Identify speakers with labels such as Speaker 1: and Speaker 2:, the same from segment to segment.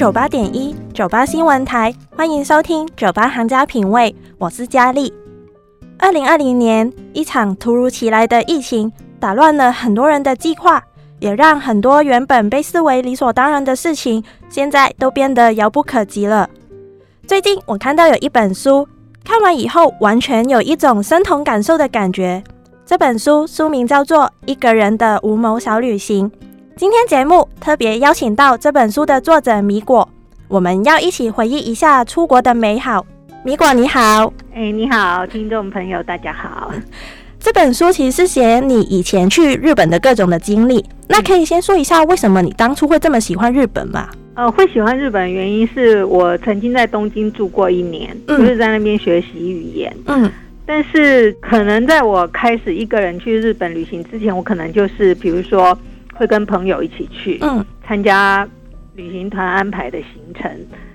Speaker 1: 九八点一九八新闻台，欢迎收听《九八行家品味》，我是佳丽。二零二零年，一场突如其来的疫情打乱了很多人的计划，也让很多原本被视为理所当然的事情，现在都变得遥不可及了。最近我看到有一本书，看完以后完全有一种身同感受的感觉。这本书书名叫做《一个人的无谋小旅行》。今天节目特别邀请到这本书的作者米果，我们要一起回忆一下出国的美好。米果你好，
Speaker 2: 哎，你好，听众朋友，大家好。
Speaker 1: 这本书其实是写你以前去日本的各种的经历，那可以先说一下为什么你当初会这么喜欢日本吗？
Speaker 2: 呃，会喜欢日本的原因是我曾经在东京住过一年，就是在那边学习语言。嗯，但是可能在我开始一个人去日本旅行之前，我可能就是比如说。会跟朋友一起去，嗯，参加旅行团安排的行程。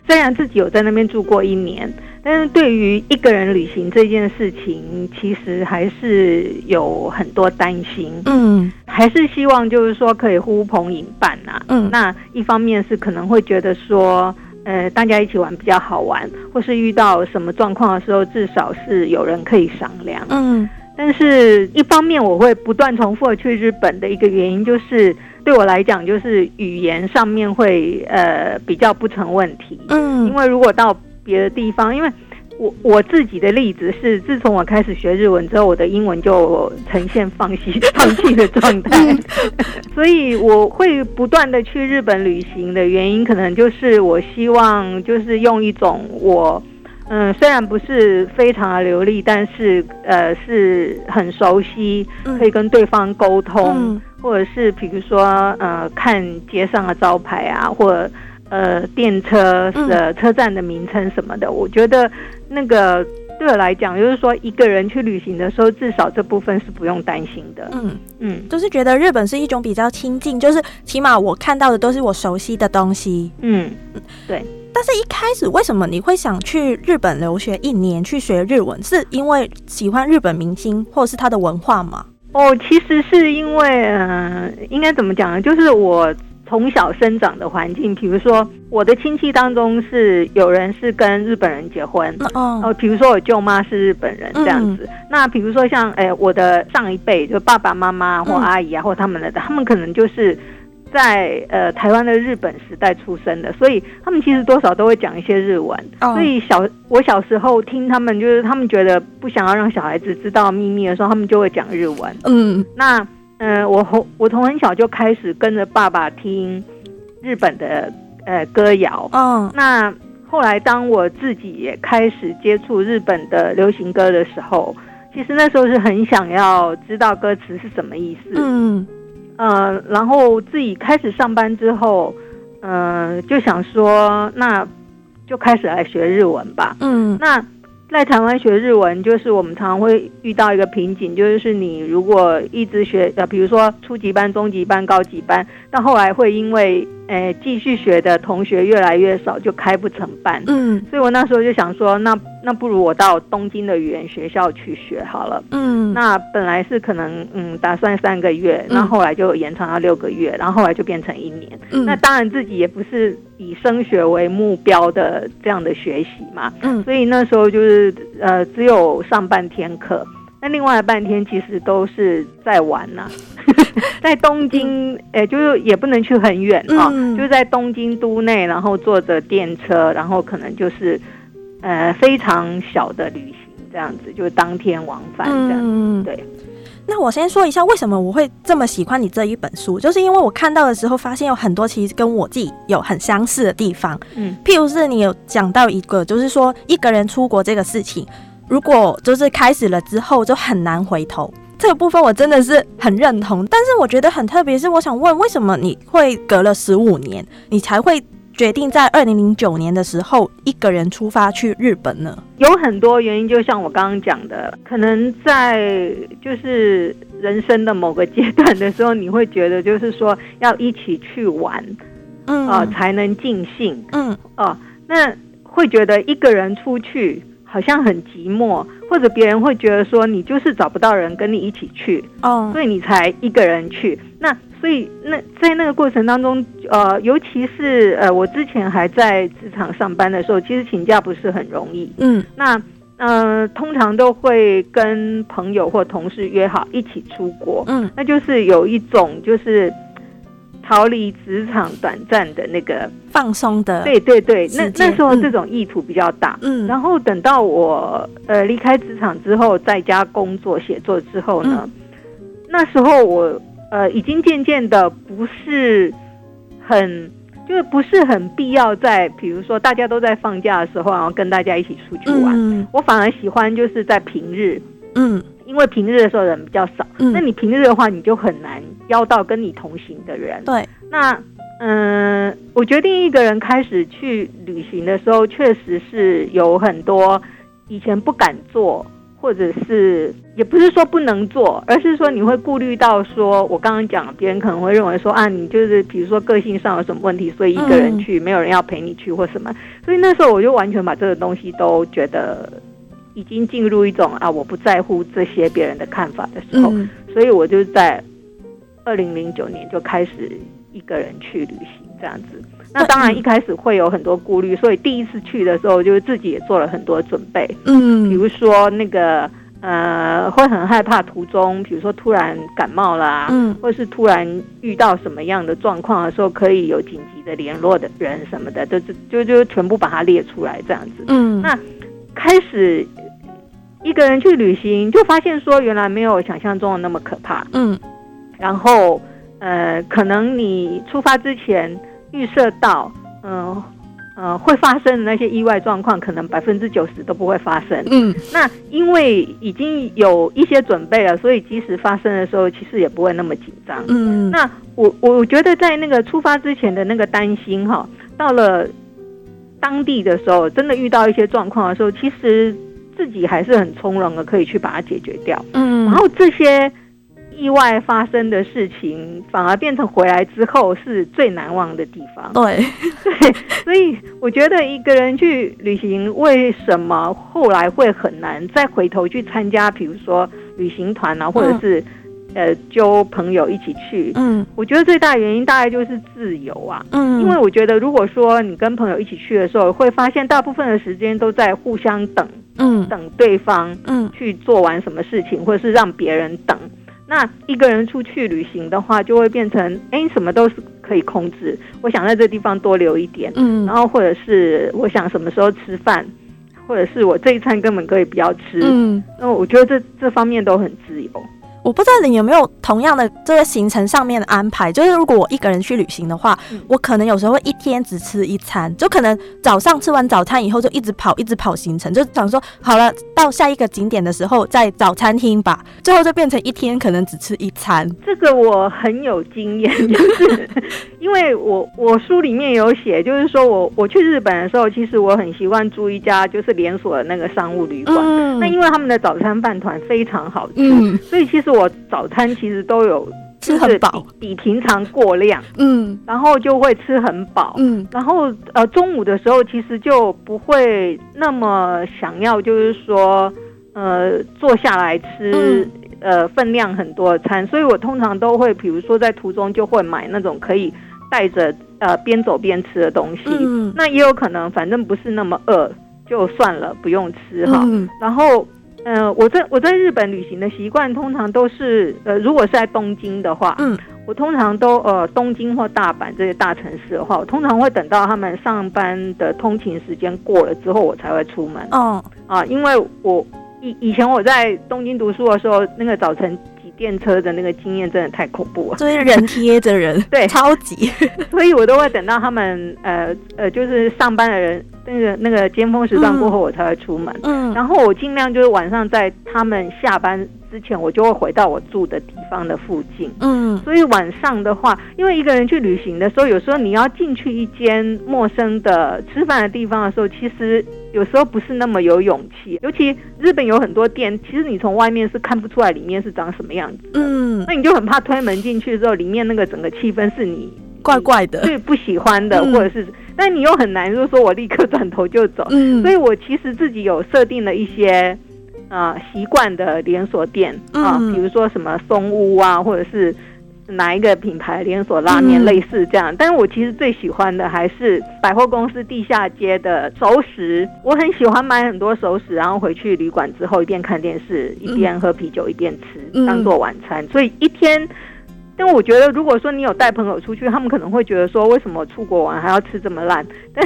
Speaker 2: 虽然自己有在那边住过一年，但是对于一个人旅行这件事情，其实还是有很多担心。嗯，还是希望就是说可以呼朋引伴呐。嗯，那一方面是可能会觉得说，呃，大家一起玩比较好玩，或是遇到什么状况的时候，至少是有人可以商量。嗯。但是，一方面我会不断重复去日本的一个原因，就是对我来讲，就是语言上面会呃比较不成问题。嗯，因为如果到别的地方，因为我我自己的例子是，自从我开始学日文之后，我的英文就呈现放弃放弃的状态。所以我会不断的去日本旅行的原因，可能就是我希望就是用一种我。嗯，虽然不是非常的流利，但是呃是很熟悉，可以跟对方沟通，或者是比如说呃看街上的招牌啊，或呃电车的车站的名称什么的，我觉得那个对我来讲，就是说一个人去旅行的时候，至少这部分是不用担心的。嗯
Speaker 1: 嗯，就是觉得日本是一种比较亲近，就是起码我看到的都是我熟悉的东西。嗯，对。但是，一开始为什么你会想去日本留学一年去学日文？是因为喜欢日本明星，或者是他的文化吗？
Speaker 2: 哦，其实是因为，呃，应该怎么讲呢？就是我从小生长的环境，比如说我的亲戚当中是有人是跟日本人结婚，哦，比如说我舅妈是日本人这样子。那比如说像，哎，我的上一辈，就爸爸妈妈或阿姨啊，或他们的，他们可能就是。在呃台湾的日本时代出生的，所以他们其实多少都会讲一些日文。所以小我小时候听他们，就是他们觉得不想要让小孩子知道秘密的时候，他们就会讲日文。嗯，那嗯，我从我从很小就开始跟着爸爸听日本的呃歌谣。嗯，那后来当我自己也开始接触日本的流行歌的时候，其实那时候是很想要知道歌词是什么意思。嗯。呃，然后自己开始上班之后，嗯，就想说，那就开始来学日文吧。嗯，那在台湾学日文，就是我们常常会遇到一个瓶颈，就是你如果一直学，呃，比如说初级班、中级班、高级班，到后来会因为诶，继续学的同学越来越少，就开不成班。嗯，所以我那时候就想说，那那不如我到东京的语言学校去学好了。嗯，那本来是可能嗯打算三个月，那后来就延长到六个月，然后后来就变成一年。嗯，那当然自己也不是以升学为目标的这样的学习嘛。嗯，所以那时候就是呃只有上半天课。那另外半天其实都是在玩呐，在东京，诶，就是也不能去很远啊，就在东京都内，然后坐着电车，然后可能就是呃非常小的旅行这样子，就当天往返这样。对。
Speaker 1: 那我先说一下为什么我会这么喜欢你这一本书，就是因为我看到的时候发现有很多其实跟我自己有很相似的地方。嗯，譬如是你有讲到一个，就是说一个人出国这个事情。如果就是开始了之后就很难回头，这这个部分我真的是很认同。但是我觉得很特别，是我想问，为什么你会隔了十五年，你才会决定在二零零九年的时候一个人出发去日本呢？
Speaker 2: 有很多原因，就像我刚刚讲的，可能在就是人生的某个阶段的时候，你会觉得就是说要一起去玩，嗯啊，才能尽兴，嗯哦，那会觉得一个人出去。好像很寂寞，或者别人会觉得说你就是找不到人跟你一起去，哦，所以你才一个人去。那所以那在那个过程当中，呃，尤其是呃，我之前还在职场上班的时候，其实请假不是很容易。嗯，那呃，通常都会跟朋友或同事约好一起出国。嗯，那就是有一种就是。逃离职场短暂的那个
Speaker 1: 放松的，
Speaker 2: 对对对，那那时候这种意图比较大。嗯，然后等到我呃离开职场之后，在家工作写作之后呢，那时候我呃已经渐渐的不是很就是不是很必要在比如说大家都在放假的时候，然后跟大家一起出去玩。我反而喜欢就是在平日，嗯。因为平日的时候人比较少，那你平日的话，你就很难邀到跟你同行的人。
Speaker 1: 对，
Speaker 2: 那嗯，我决定一个人开始去旅行的时候，确实是有很多以前不敢做，或者是也不是说不能做，而是说你会顾虑到说，我刚刚讲，别人可能会认为说啊，你就是比如说个性上有什么问题，所以一个人去，没有人要陪你去或什么。所以那时候我就完全把这个东西都觉得。已经进入一种啊，我不在乎这些别人的看法的时候，所以我就在二零零九年就开始一个人去旅行这样子。那当然一开始会有很多顾虑，所以第一次去的时候，就是自己也做了很多准备。嗯，比如说那个呃，会很害怕途中，比如说突然感冒啦，嗯，或是突然遇到什么样的状况的时候，可以有紧急的联络的人什么的，就就就就全部把它列出来这样子。嗯，那开始。一个人去旅行，就发现说原来没有想象中的那么可怕。嗯，然后呃，可能你出发之前预设到，嗯呃，会发生的那些意外状况，可能百分之九十都不会发生。嗯，那因为已经有一些准备了，所以即使发生的时候，其实也不会那么紧张。嗯，那我我觉得在那个出发之前的那个担心哈，到了当地的时候，真的遇到一些状况的时候，其实。自己还是很从容的，可以去把它解决掉。嗯，然后这些意外发生的事情，反而变成回来之后是最难忘的地方。
Speaker 1: 对，
Speaker 2: 对，所以我觉得一个人去旅行，为什么后来会很难再回头去参加，比如说旅行团啊，或者是。呃，揪朋友一起去，嗯，我觉得最大原因大概就是自由啊，嗯，因为我觉得如果说你跟朋友一起去的时候，会发现大部分的时间都在互相等，嗯，等对方，嗯，去做完什么事情，或者是让别人等。那一个人出去旅行的话，就会变成，哎，什么都是可以控制。我想在这地方多留一点，嗯，然后或者是我想什么时候吃饭，或者是我这一餐根本可以不要吃，嗯，那我觉得这这方面都很自由。
Speaker 1: 我不知道你有没有同样的这个行程上面的安排，就是如果我一个人去旅行的话，我可能有时候会一天只吃一餐，就可能早上吃完早餐以后就一直跑，一直跑行程，就想说好了到下一个景点的时候在早餐厅吧，最后就变成一天可能只吃一餐。
Speaker 2: 这个我很有经验，就是因为我我书里面有写，就是说我我去日本的时候，其实我很习惯住一家就是连锁的那个商务旅馆，嗯那因为他们的早餐饭团非常好吃，所以其实。我早餐其实都有
Speaker 1: 吃很饱，
Speaker 2: 比平常过量，嗯，然后就会吃很饱，嗯，然后呃中午的时候其实就不会那么想要，就是说呃坐下来吃呃分量很多的餐，所以我通常都会比如说在途中就会买那种可以带着呃边走边吃的东西，嗯，那也有可能反正不是那么饿就算了，不用吃哈，然后。嗯，我在我在日本旅行的习惯通常都是，呃，如果是在东京的话，嗯，我通常都呃东京或大阪这些大城市的话，我通常会等到他们上班的通勤时间过了之后，我才会出门。哦，啊，因为我以以前我在东京读书的时候，那个早晨。电车的那个经验真的太恐怖了，
Speaker 1: 所以人贴着人，
Speaker 2: 对，
Speaker 1: 超级，
Speaker 2: 所以我都会等到他们呃呃，就是上班的人那个那个尖峰时段过后，我才会出门。嗯，然后我尽量就是晚上在他们下班之之前，我就会回到我住的地方的附近。嗯，所以晚上的话，因为一个人去旅行的时候，有时候你要进去一间陌生的吃饭的地方的时候，其实有时候不是那么有勇气。尤其日本有很多店，其实你从外面是看不出来里面是长什么样子。嗯，那你就很怕推门进去之后，里面那个整个气氛是你
Speaker 1: 怪怪的，
Speaker 2: 对不喜欢的，或者是。但你又很难，就是说我立刻转头就走。嗯，所以我其实自己有设定了一些，呃，习惯的连锁店啊，比如说什么松屋啊，或者是哪一个品牌连锁拉面类似这样。但是我其实最喜欢的还是百货公司地下街的熟食。我很喜欢买很多熟食，然后回去旅馆之后一边看电视，一边喝啤酒，一边吃，当做晚餐。所以一天。但我觉得，如果说你有带朋友出去，他们可能会觉得说，为什么出国玩还要吃这么烂？但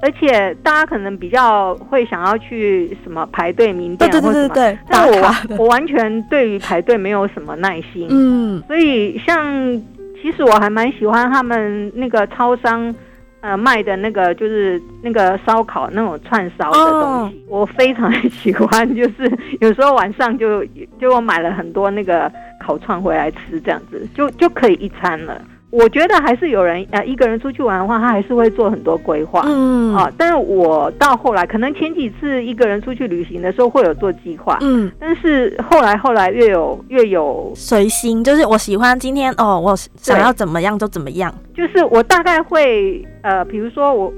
Speaker 2: 而且大家可能比较会想要去什么排队名店或什么。但我我完全对于排队没有什么耐心。嗯，所以像其实我还蛮喜欢他们那个超商。呃，卖的那个就是那个烧烤那种串烧的东西，我非常喜欢。就是有时候晚上就就我买了很多那个烤串回来吃，这样子就就可以一餐了。我觉得还是有人呃一个人出去玩的话，他还是会做很多规划，嗯啊。但是我到后来，可能前几次一个人出去旅行的时候会有做计划，嗯。但是后来后来越有越有
Speaker 1: 随心，就是我喜欢今天哦，我想要怎么样就怎么样。
Speaker 2: 就是我大概会呃，比如说我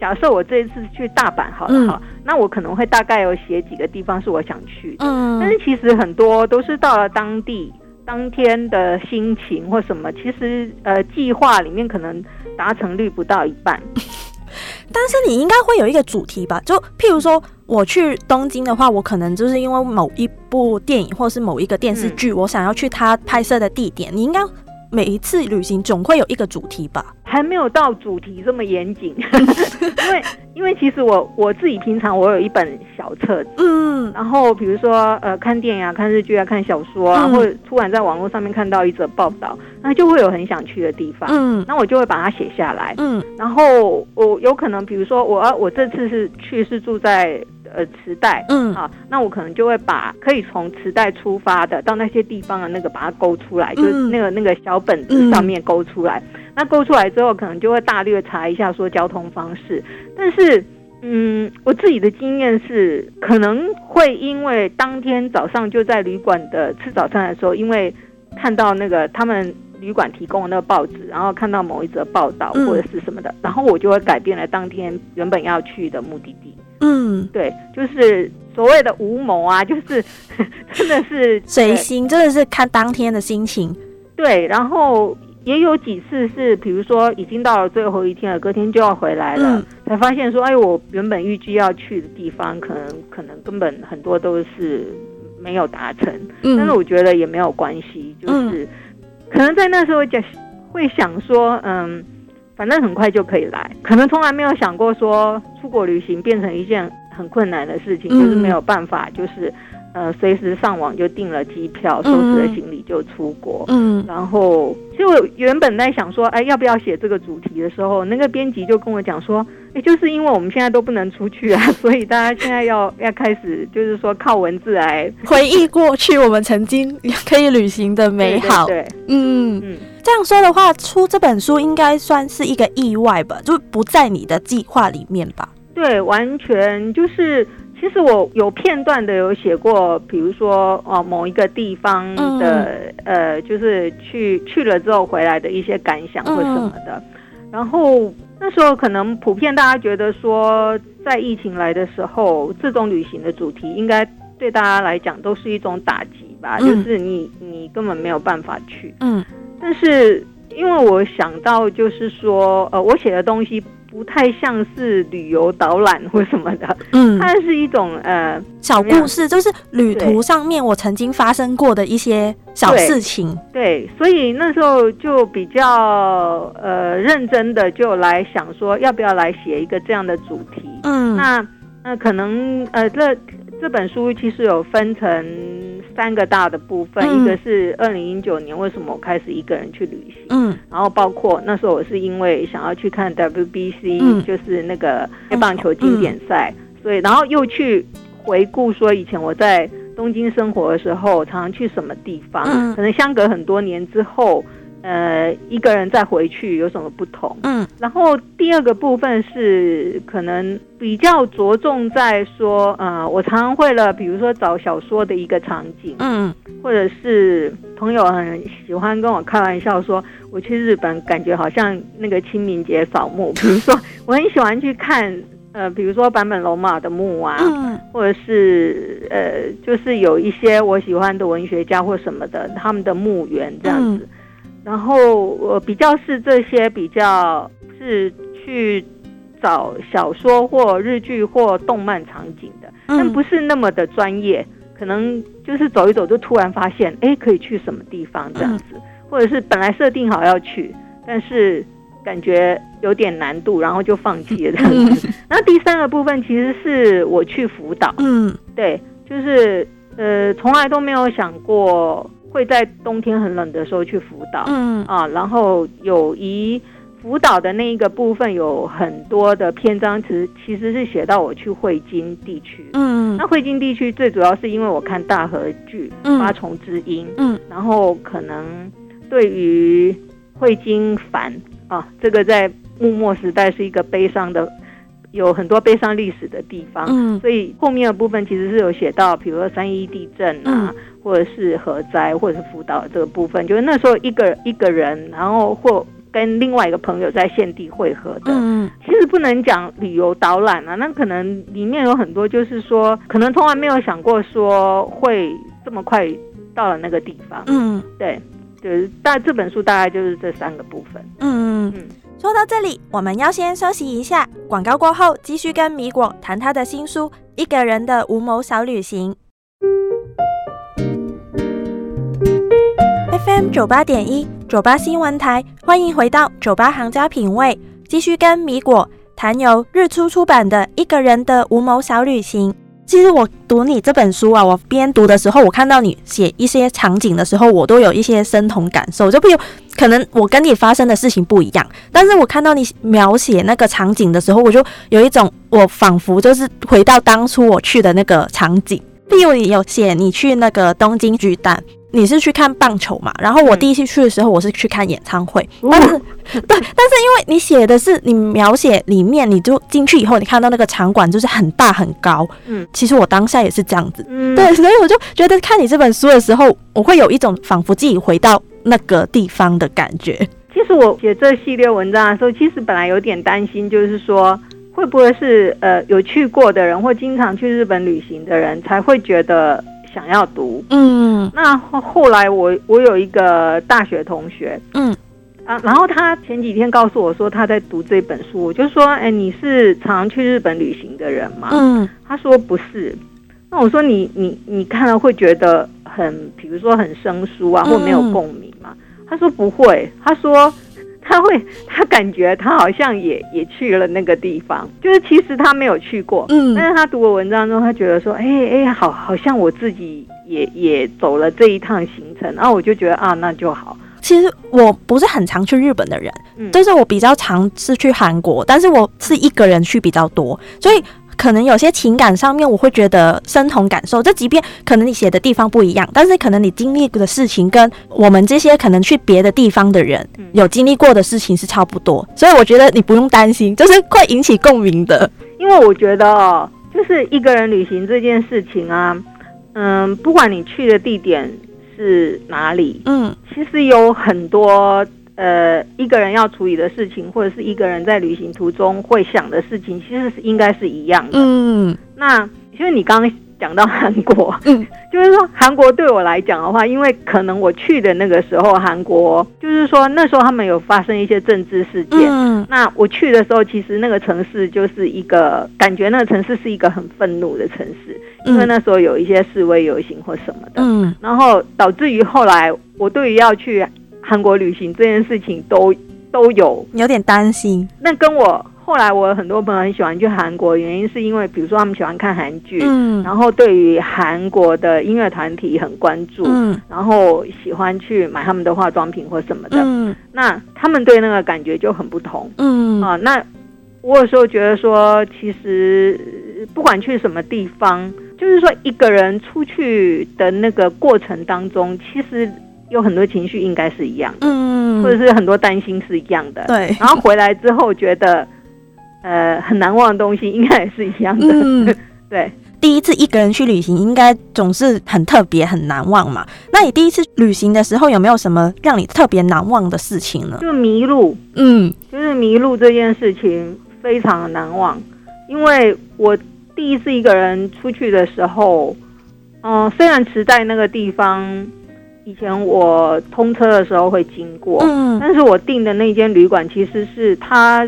Speaker 2: 假设我这一次去大阪好了哈，那我可能会大概有写几个地方是我想去的，嗯。但是其实很多都是到了当地。当天的心情或什么，其实呃，计划里面可能达成率不到一半。
Speaker 1: 但是你应该会有一个主题吧？就譬如说，我去东京的话，我可能就是因为某一部电影或是某一个电视剧，我想要去它拍摄的地点。你应该。每一次旅行总会有一个主题吧？
Speaker 2: 还没有到主题这么严谨，因为因为其实我我自己平常我有一本小册子，嗯，然后比如说呃看电影啊、看日剧啊、看小说啊，或者突然在网络上面看到一则报道，那就会有很想去的地方，嗯，那我就会把它写下来，嗯，然后我有可能比如说我我这次是去是住在。呃，磁带，嗯，好，那我可能就会把可以从磁带出发的到那些地方的那个把它勾出来，就是那个那个小本子上面勾出来。那勾出来之后，可能就会大略查一下说交通方式。但是，嗯，我自己的经验是，可能会因为当天早上就在旅馆的吃早餐的时候，因为看到那个他们旅馆提供的那个报纸，然后看到某一则报道或者是什么的，然后我就会改变了当天原本要去的目的地。嗯，对，就是所谓的无谋啊，就是 真的是
Speaker 1: 随心，真的是看当天的心情。
Speaker 2: 对，然后也有几次是，比如说已经到了最后一天了，隔天就要回来了，才发现说，哎，我原本预计要去的地方，可能可能根本很多都是没有达成。嗯，但是我觉得也没有关系，就是可能在那时候就会想说，嗯。反正很快就可以来，可能从来没有想过说出国旅行变成一件很困难的事情，就是没有办法，就是呃随时上网就订了机票，收拾了行李就出国。嗯，然后其实我原本在想说，哎，要不要写这个主题的时候，那个编辑就跟我讲说，哎，就是因为我们现在都不能出去啊，所以大家现在要要开始，就是说靠文字来
Speaker 1: 回忆过去我们曾经可以旅行的美好。
Speaker 2: 对，嗯
Speaker 1: 嗯。这样说的话，出这本书应该算是一个意外吧，就不在你的计划里面吧？
Speaker 2: 对，完全就是，其实我有片段的有写过，比如说哦，某一个地方的呃，就是去去了之后回来的一些感想或什么的。然后那时候可能普遍大家觉得说，在疫情来的时候，这种旅行的主题应该对大家来讲都是一种打击吧，就是你你根本没有办法去，嗯。但是，因为我想到，就是说，呃，我写的东西不太像是旅游导览或什么的，嗯，它是一种呃
Speaker 1: 小故事，就是旅途上面我曾经发生过的一些小事情。
Speaker 2: 对，所以那时候就比较呃认真的就来想说，要不要来写一个这样的主题？嗯，那那可能呃这。这本书其实有分成三个大的部分，一个是二零一九年为什么我开始一个人去旅行，嗯，然后包括那时候我是因为想要去看 WBC，就是那个棒球经典赛，所以然后又去回顾说以前我在东京生活的时候，常常去什么地方，可能相隔很多年之后。呃，一个人再回去有什么不同？嗯，然后第二个部分是可能比较着重在说，呃，我常常会了，比如说找小说的一个场景，嗯，或者是朋友很喜欢跟我开玩笑说，我去日本感觉好像那个清明节扫墓，比如说我很喜欢去看，呃，比如说坂本龙马的墓啊，或者是呃，就是有一些我喜欢的文学家或什么的，他们的墓园这样子。然后我比较是这些比较是去找小说或日剧或动漫场景的，但不是那么的专业，可能就是走一走就突然发现，哎，可以去什么地方这样子，或者是本来设定好要去，但是感觉有点难度，然后就放弃了这样子。然后第三个部分其实是我去辅导，嗯，对，就是呃，从来都没有想过。会在冬天很冷的时候去辅导，嗯。啊，然后友谊辅导的那一个部分有很多的篇章，其实其实是写到我去汇金地区，嗯，那汇金地区最主要是因为我看大河剧《八重之音》，嗯，然后可能对于汇金繁啊，这个在幕末时代是一个悲伤的。有很多悲伤历史的地方，嗯，所以后面的部分其实是有写到，比如说三一地震啊，或者是核灾，或者是辅导这个部分，就是那时候一个一个人，然后或跟另外一个朋友在现地汇合的。嗯，其实不能讲旅游导览啊，那可能里面有很多就是说，可能从来没有想过说会这么快到了那个地方。嗯，对，就是大这本书大概就是这三个部分。嗯
Speaker 1: 嗯。说到这里，我们要先休息一下。广告过后，继续跟米果谈他的新书《一个人的无谋小旅行》。FM 九八点一，九八新闻台，欢迎回到九八行家品味，继续跟米果谈由日出出版的《一个人的无谋小旅行》。其实我读你这本书啊，我边读的时候，我看到你写一些场景的时候，我都有一些深同感受。就比如，可能我跟你发生的事情不一样，但是我看到你描写那个场景的时候，我就有一种，我仿佛就是回到当初我去的那个场景。例如，你有写你去那个东京巨蛋。你是去看棒球嘛？然后我第一次去的时候，我是去看演唱会。但是，对，但是因为你写的是你描写里面，你就进去以后，你看到那个场馆就是很大很高。嗯，其实我当下也是这样子。嗯，对，所以我就觉得看你这本书的时候，我会有一种仿佛自己回到那个地方的感觉。
Speaker 2: 其实我写这系列文章的时候，其实本来有点担心，就是说会不会是呃有去过的人或经常去日本旅行的人才会觉得。想要读，嗯，那后来我我有一个大学同学，嗯啊，然后他前几天告诉我说他在读这本书，我就说，哎，你是常去日本旅行的人吗？嗯，他说不是，那我说你你你看了会觉得很，比如说很生疏啊，或没有共鸣吗？他说不会，他说。他会，他感觉他好像也也去了那个地方，就是其实他没有去过，嗯，但是他读过文章之后，他觉得说，哎哎，好，好像我自己也也走了这一趟行程，然后我就觉得啊，那就好。
Speaker 1: 其实我不是很常去日本的人，嗯，但是我比较常是去韩国，但是我是一个人去比较多，所以。可能有些情感上面，我会觉得深同感受。这即便可能你写的地方不一样，但是可能你经历的事情跟我们这些可能去别的地方的人有经历过的事情是差不多。所以我觉得你不用担心，就是会引起共鸣的。
Speaker 2: 因为我觉得哦，就是一个人旅行这件事情啊，嗯，不管你去的地点是哪里，嗯，其实有很多。呃，一个人要处理的事情，或者是一个人在旅行途中会想的事情，其实是应该是一样的。嗯，那因为你刚刚讲到韩国，嗯，就是说韩国对我来讲的话，因为可能我去的那个时候，韩国就是说那时候他们有发生一些政治事件。嗯，那我去的时候，其实那个城市就是一个感觉，那个城市是一个很愤怒的城市，因为那时候有一些示威游行或什么的。嗯，然后导致于后来我对于要去。韩国旅行这件事情都都有。
Speaker 1: 有点担心。
Speaker 2: 那跟我后来我很多朋友很喜欢去韩国，原因是因为比如说他们喜欢看韩剧，嗯，然后对于韩国的音乐团体很关注，嗯，然后喜欢去买他们的化妆品或什么的，嗯，那他们对那个感觉就很不同，嗯。啊，那我有时候觉得说，其实不管去什么地方，就是说一个人出去的那个过程当中，其实有很多情绪应该是一样的，嗯，或者是很多担心是一样的，
Speaker 1: 对。
Speaker 2: 然后回来之后觉得，呃，很难忘的东西应该也是一样的，嗯，对。
Speaker 1: 第一次一个人去旅行，应该总是很特别、很难忘嘛。那你第一次旅行的时候，有没有什么让你特别难忘的事情呢？
Speaker 2: 就迷路，嗯，就是迷路这件事情非常的难忘，因为我。第一次一个人出去的时候，嗯，虽然池袋那个地方以前我通车的时候会经过，嗯，但是我订的那间旅馆其实是它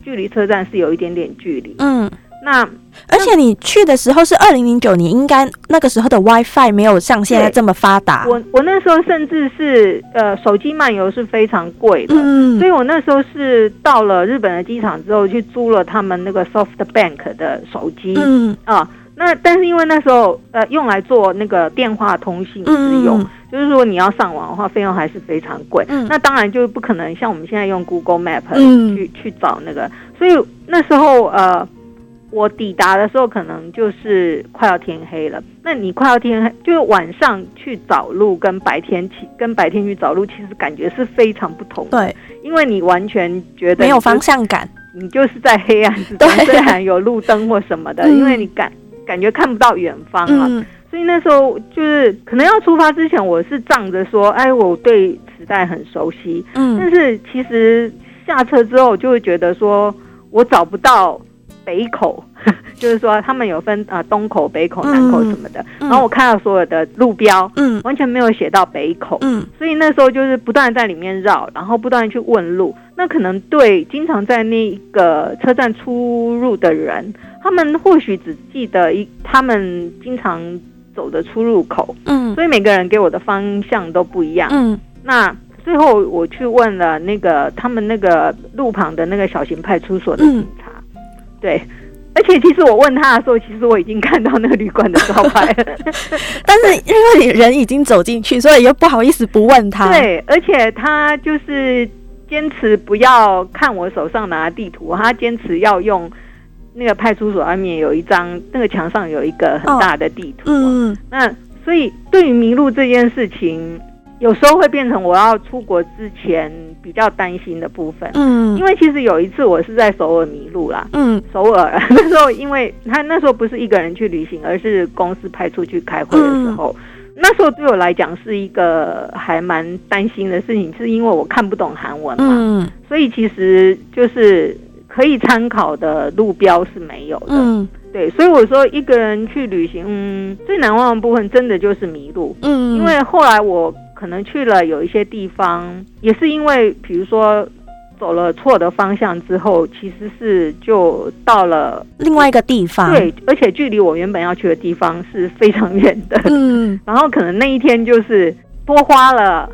Speaker 2: 距离车站是有一点点距离，嗯。那
Speaker 1: 而且你去的时候是二零零九年，应该那个时候的 WiFi 没有像现在这么发达。
Speaker 2: 我我那时候甚至是呃手机漫游是非常贵的，嗯，所以我那时候是到了日本的机场之后去租了他们那个 SoftBank 的手机，嗯。啊，那但是因为那时候呃用来做那个电话通信使用，就是说你要上网的话费用还是非常贵，嗯，那当然就不可能像我们现在用 Google Map 去去找那个，所以那时候呃。我抵达的时候，可能就是快要天黑了。那你快要天黑，就是晚上去找路，跟白天去跟白天去找路，其实感觉是非常不同。
Speaker 1: 对，
Speaker 2: 因为你完全觉得
Speaker 1: 没有方向感，
Speaker 2: 你就是在黑暗之中，虽然有路灯或什么的，因为你感感觉看不到远方啊。所以那时候就是可能要出发之前，我是仗着说，哎，我对磁带很熟悉。嗯，但是其实下车之后，就会觉得说我找不到。北口，就是说他们有分啊东口、北口、南口什么的。然后我看到所有的路标，嗯，完全没有写到北口，嗯，所以那时候就是不断在里面绕，然后不断去问路。那可能对经常在那个车站出入的人，他们或许只记得一他们经常走的出入口，嗯，所以每个人给我的方向都不一样，嗯。那最后我去问了那个他们那个路旁的那个小型派出所的警察。对，而且其实我问他的时候，其实我已经看到那个旅馆的招牌了，
Speaker 1: 但是因为你人已经走进去，所以又不好意思不问他。
Speaker 2: 对，而且他就是坚持不要看我手上拿的地图，他坚持要用那个派出所外面有一张，那个墙上有一个很大的地图。嗯，那所以对于迷路这件事情。有时候会变成我要出国之前比较担心的部分，嗯，因为其实有一次我是在首尔迷路啦，嗯，首尔 那时候因为他那时候不是一个人去旅行，而是公司派出去开会的时候，那时候对我来讲是一个还蛮担心的事情，是因为我看不懂韩文嘛，嗯，所以其实就是可以参考的路标是没有的，嗯，对，所以我说一个人去旅行，嗯，最难忘的部分真的就是迷路，嗯，因为后来我。可能去了有一些地方，也是因为，比如说走了错的方向之后，其实是就到了
Speaker 1: 另外一个地方。
Speaker 2: 对，而且距离我原本要去的地方是非常远的。嗯，然后可能那一天就是多花了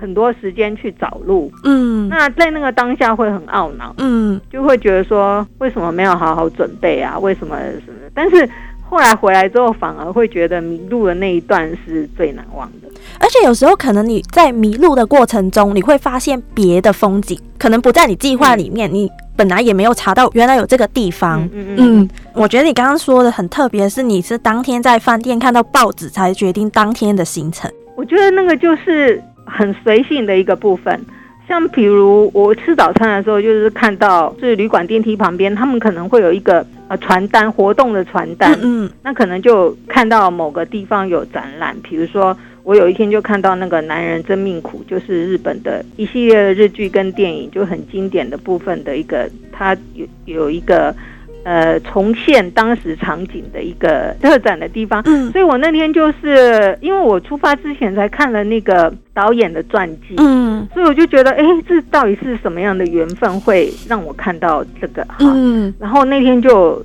Speaker 2: 很多时间去找路。嗯，那在那个当下会很懊恼。嗯，就会觉得说，为什么没有好好准备啊？为什么什么？但是。后来回来之后，反而会觉得迷路的那一段是最难忘的。
Speaker 1: 而且有时候可能你在迷路的过程中，你会发现别的风景，可能不在你计划里面，你本来也没有查到原来有这个地方。嗯嗯，我觉得你刚刚说的很特别，是你是当天在饭店看到报纸才决定当天的行程。
Speaker 2: 我觉得那个就是很随性的一个部分。像比如我吃早餐的时候，就是看到是旅馆电梯旁边，他们可能会有一个呃传单活动的传单，嗯，那可能就看到某个地方有展览，比如说我有一天就看到那个男人真命苦，就是日本的一系列的日剧跟电影就很经典的部分的一个，它有有一个。呃，重现当时场景的一个特展的地方，嗯，所以我那天就是因为我出发之前才看了那个导演的传记，嗯，所以我就觉得，哎，这到底是什么样的缘分会让我看到这个哈？嗯，然后那天就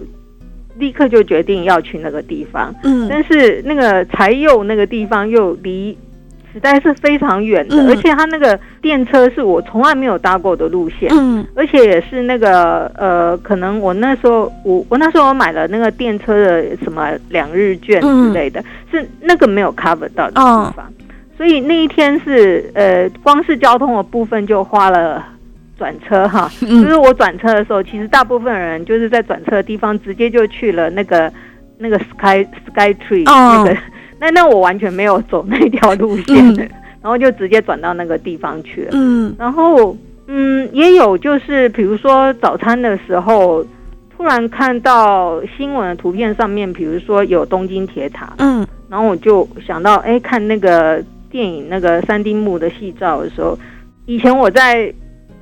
Speaker 2: 立刻就决定要去那个地方，嗯，但是那个才佑那个地方又离。实在是非常远的，而且它那个电车是我从来没有搭过的路线，嗯，而且也是那个呃，可能我那时候我我那时候我买了那个电车的什么两日券之类的，是那个没有 cover 到的地方，所以那一天是呃，光是交通的部分就花了转车哈，就是我转车的时候，其实大部分人就是在转车的地方直接就去了那个那个 Sky Sky Tree 那个，那那我完全没有走那条路线的，然后就直接转到那个地方去了。嗯，然后嗯，也有就是比如说早餐的时候，突然看到新闻的图片上面，比如说有东京铁塔，嗯，然后我就想到，哎，看那个电影那个三丁目的戏照的时候，以前我在。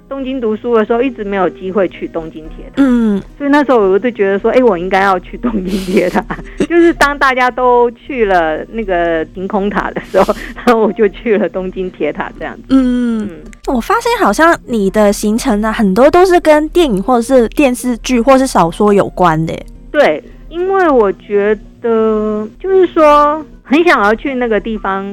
Speaker 2: 东京读书的时候，一直没有机会去东京铁塔，嗯，所以那时候我就觉得说，哎，我应该要去东京铁塔。就是当大家都去了那个晴空塔的时候，然后我就去了东京铁塔这样子。嗯，
Speaker 1: 我发现好像你的行程呢，很多都是跟电影或者是电视剧或是小说有关的。
Speaker 2: 对，因为我觉得就是说，很想要去那个地方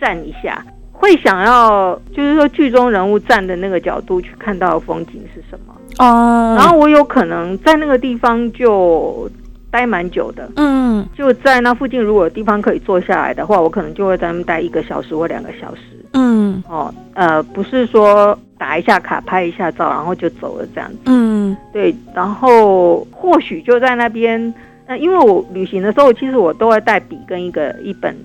Speaker 2: 站一下。会想要，就是说剧中人物站的那个角度去看到的风景是什么。哦。然后我有可能在那个地方就待蛮久的，嗯，就在那附近，如果有地方可以坐下来的话，我可能就会在那待一个小时或两个小时，嗯，哦，呃，不是说打一下卡拍一下照，然后就走了这样子，嗯，对，然后或许就在那边，那因为我旅行的时候，其实我都会带笔跟一个一本。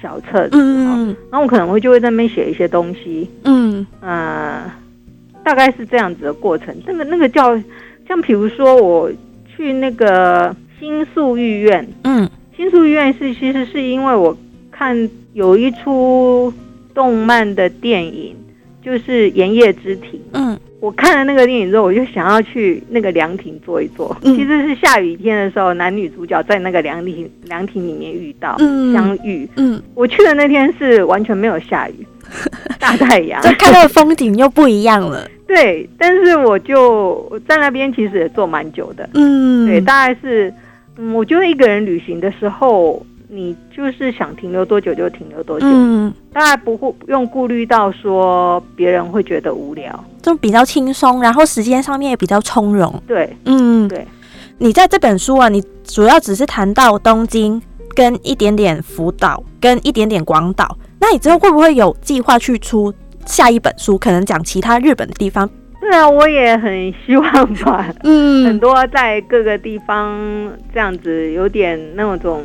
Speaker 2: 小小册子，嗯，然后我可能会就会在那边写一些东西，嗯，呃，大概是这样子的过程。那个那个叫像，比如说我去那个新宿御苑，嗯，新宿御苑是其实是因为我看有一出动漫的电影，就是《炎夜之庭》，嗯。我看了那个电影之后，我就想要去那个凉亭坐一坐。其实是下雨天的时候，男女主角在那个凉亭凉亭里面遇到相遇。嗯，我去的那天是完全没有下雨，大太阳，
Speaker 1: 就看到的风景又不一样了。
Speaker 2: 对，但是我就在那边其实也坐蛮久的。嗯，对，大概是，嗯，我觉得一个人旅行的时候。你就是想停留多久就停留多久，嗯，当然不会不用顾虑到说别人会觉得无聊，
Speaker 1: 就比较轻松，然后时间上面也比较从容。
Speaker 2: 对，嗯，对。
Speaker 1: 你在这本书啊，你主要只是谈到东京跟一点点福岛跟一点点广岛，那你之后会不会有计划去出下一本书，可能讲其他日本的地方？
Speaker 2: 对啊，我也很希望吧，嗯，很多在各个地方这样子有点那种。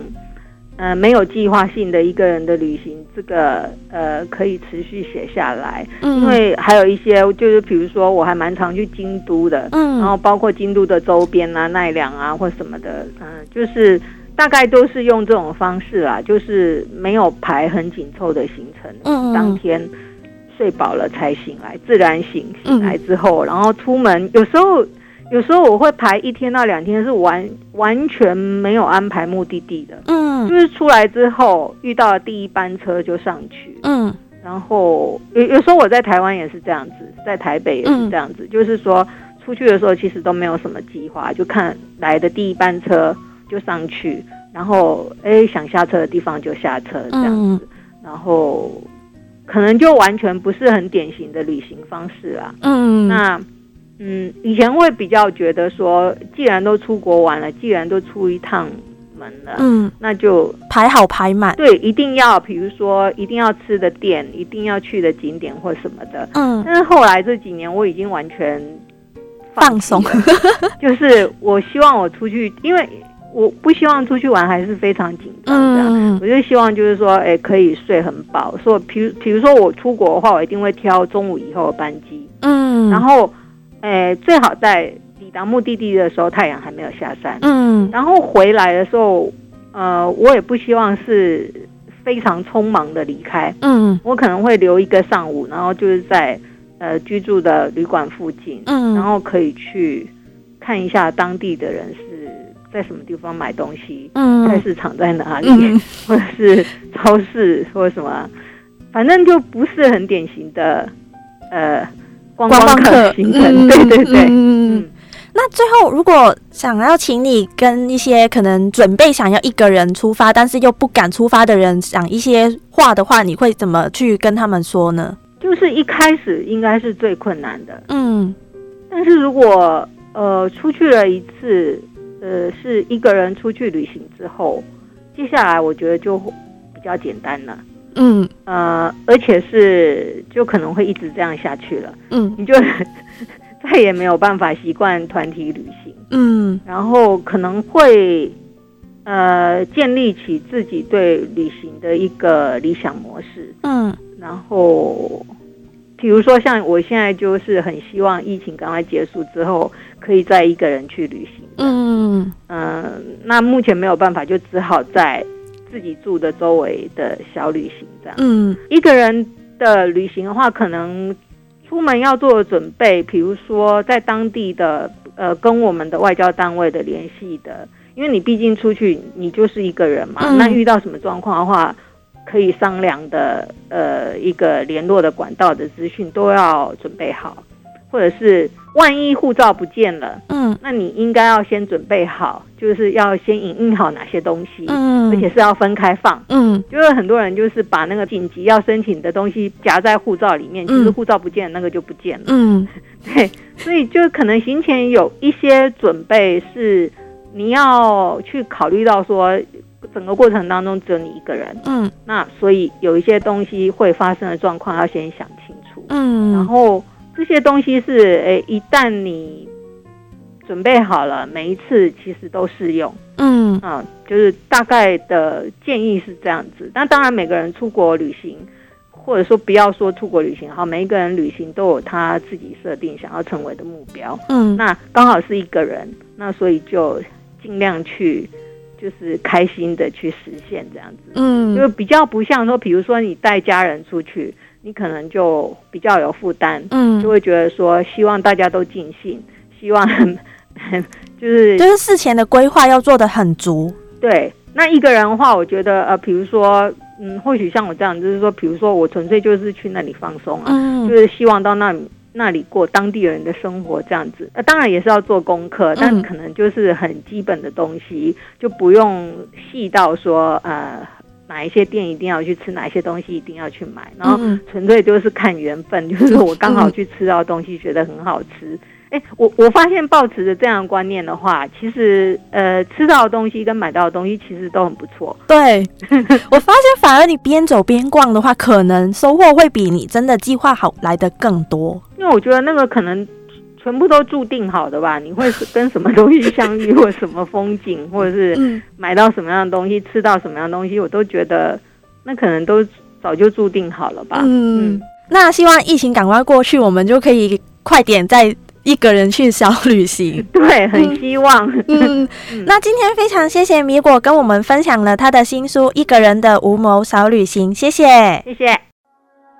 Speaker 2: 呃，没有计划性的一个人的旅行，这个呃可以持续写下来，因为还有一些就是比如说我还蛮常去京都的，嗯，然后包括京都的周边啊、奈良啊或什么的，嗯，就是大概都是用这种方式啦，就是没有排很紧凑的行程，嗯，当天睡饱了才醒来，自然醒醒来之后，然后出门有时候。有时候我会排一天到两天，是完完全没有安排目的地的。嗯，就是出来之后遇到了第一班车就上去。嗯，然后有有时候我在台湾也是这样子，在台北也是这样子，就是说出去的时候其实都没有什么计划，就看来的第一班车就上去，然后哎想下车的地方就下车这样子，然后可能就完全不是很典型的旅行方式啊。嗯，那。嗯，以前会比较觉得说，既然都出国玩了，既然都出一趟门了，嗯，那就
Speaker 1: 排好排满。
Speaker 2: 对，一定要，比如说一定要吃的店，一定要去的景点或什么的。嗯，但是后来这几年我已经完全
Speaker 1: 放松，
Speaker 2: 就是我希望我出去，因为我不希望出去玩还是非常紧张的。我就希望就是说，哎，可以睡很饱。说，比如比如说我出国的话，我一定会挑中午以后的班机。嗯，然后。诶，最好在抵达目的地的时候，太阳还没有下山。嗯，然后回来的时候，呃，我也不希望是非常匆忙的离开。嗯，我可能会留一个上午，然后就是在呃居住的旅馆附近，嗯，然后可以去看一下当地的人是在什么地方买东西，嗯，菜市场在哪里，或者是超市或者什么，反正就不是很典型的，呃。观光客行程，对对对。嗯，
Speaker 1: 那最后如果想要请你跟一些可能准备想要一个人出发，但是又不敢出发的人讲一些话的话，你会怎么去跟他们说呢？
Speaker 2: 就是一开始应该是最困难的，嗯。但是如果呃出去了一次，呃是一个人出去旅行之后，接下来我觉得就比较简单了。嗯呃，而且是就可能会一直这样下去了。嗯，你就 再也没有办法习惯团体旅行。嗯，然后可能会呃建立起自己对旅行的一个理想模式。嗯，然后。比如说，像我现在就是很希望疫情赶快结束之后，可以再一个人去旅行。嗯嗯，那目前没有办法，就只好在自己住的周围的小旅行这样。嗯，一个人的旅行的话，可能出门要做的准备，比如说在当地的呃跟我们的外交单位的联系的，因为你毕竟出去你就是一个人嘛，那遇到什么状况的话。可以商量的，呃，一个联络的管道的资讯都要准备好，或者是万一护照不见了，嗯，那你应该要先准备好，就是要先影印好哪些东西，嗯，而且是要分开放，嗯，就是很多人就是把那个紧急要申请的东西夹在护照里面，其实护照不见，那个就不见了，嗯，对，所以就可能行前有一些准备是你要去考虑到说。整个过程当中只有你一个人，嗯，那所以有一些东西会发生的状况要先想清楚，嗯，然后这些东西是，诶，一旦你准备好了，每一次其实都适用，嗯，啊，就是大概的建议是这样子。那当然每个人出国旅行，或者说不要说出国旅行，哈，每一个人旅行都有他自己设定想要成为的目标，嗯，那刚好是一个人，那所以就尽量去。就是开心的去实现这样子，嗯，就比较不像说，比如说你带家人出去，你可能就比较有负担，嗯，就会觉得说希望大家都尽兴，希望 就是
Speaker 1: 就是事前的规划要做的很足。
Speaker 2: 对，那一个人的话，我觉得呃，比如说，嗯，或许像我这样，就是说，比如说我纯粹就是去那里放松啊，就是希望到那里。那里过当地人的生活这样子，那当然也是要做功课，但可能就是很基本的东西，就不用细到说呃哪一些店一定要去吃，哪一些东西一定要去买，然后纯粹就是看缘分，就是我刚好去吃到东西，觉得很好吃。哎，我我发现抱持着这样观念的话，其实呃，吃到的东西跟买到的东西其实都很不错。
Speaker 1: 对，我发现反而你边走边逛的话，可能收获会比你真的计划好来的更多。
Speaker 2: 因为我觉得那个可能全部都注定好的吧，你会跟什么东西相遇，或什么风景，或者是 买到什么样的东西，吃到什么样的东西，我都觉得那可能都早就注定好了吧。嗯，
Speaker 1: 那希望疫情赶快过去，我们就可以快点再。一个人去小旅行，
Speaker 2: 对，很希望。嗯，
Speaker 1: 那今天非常谢谢米果跟我们分享了他的新书《一个人的无谋小旅行》，谢谢，
Speaker 2: 谢谢。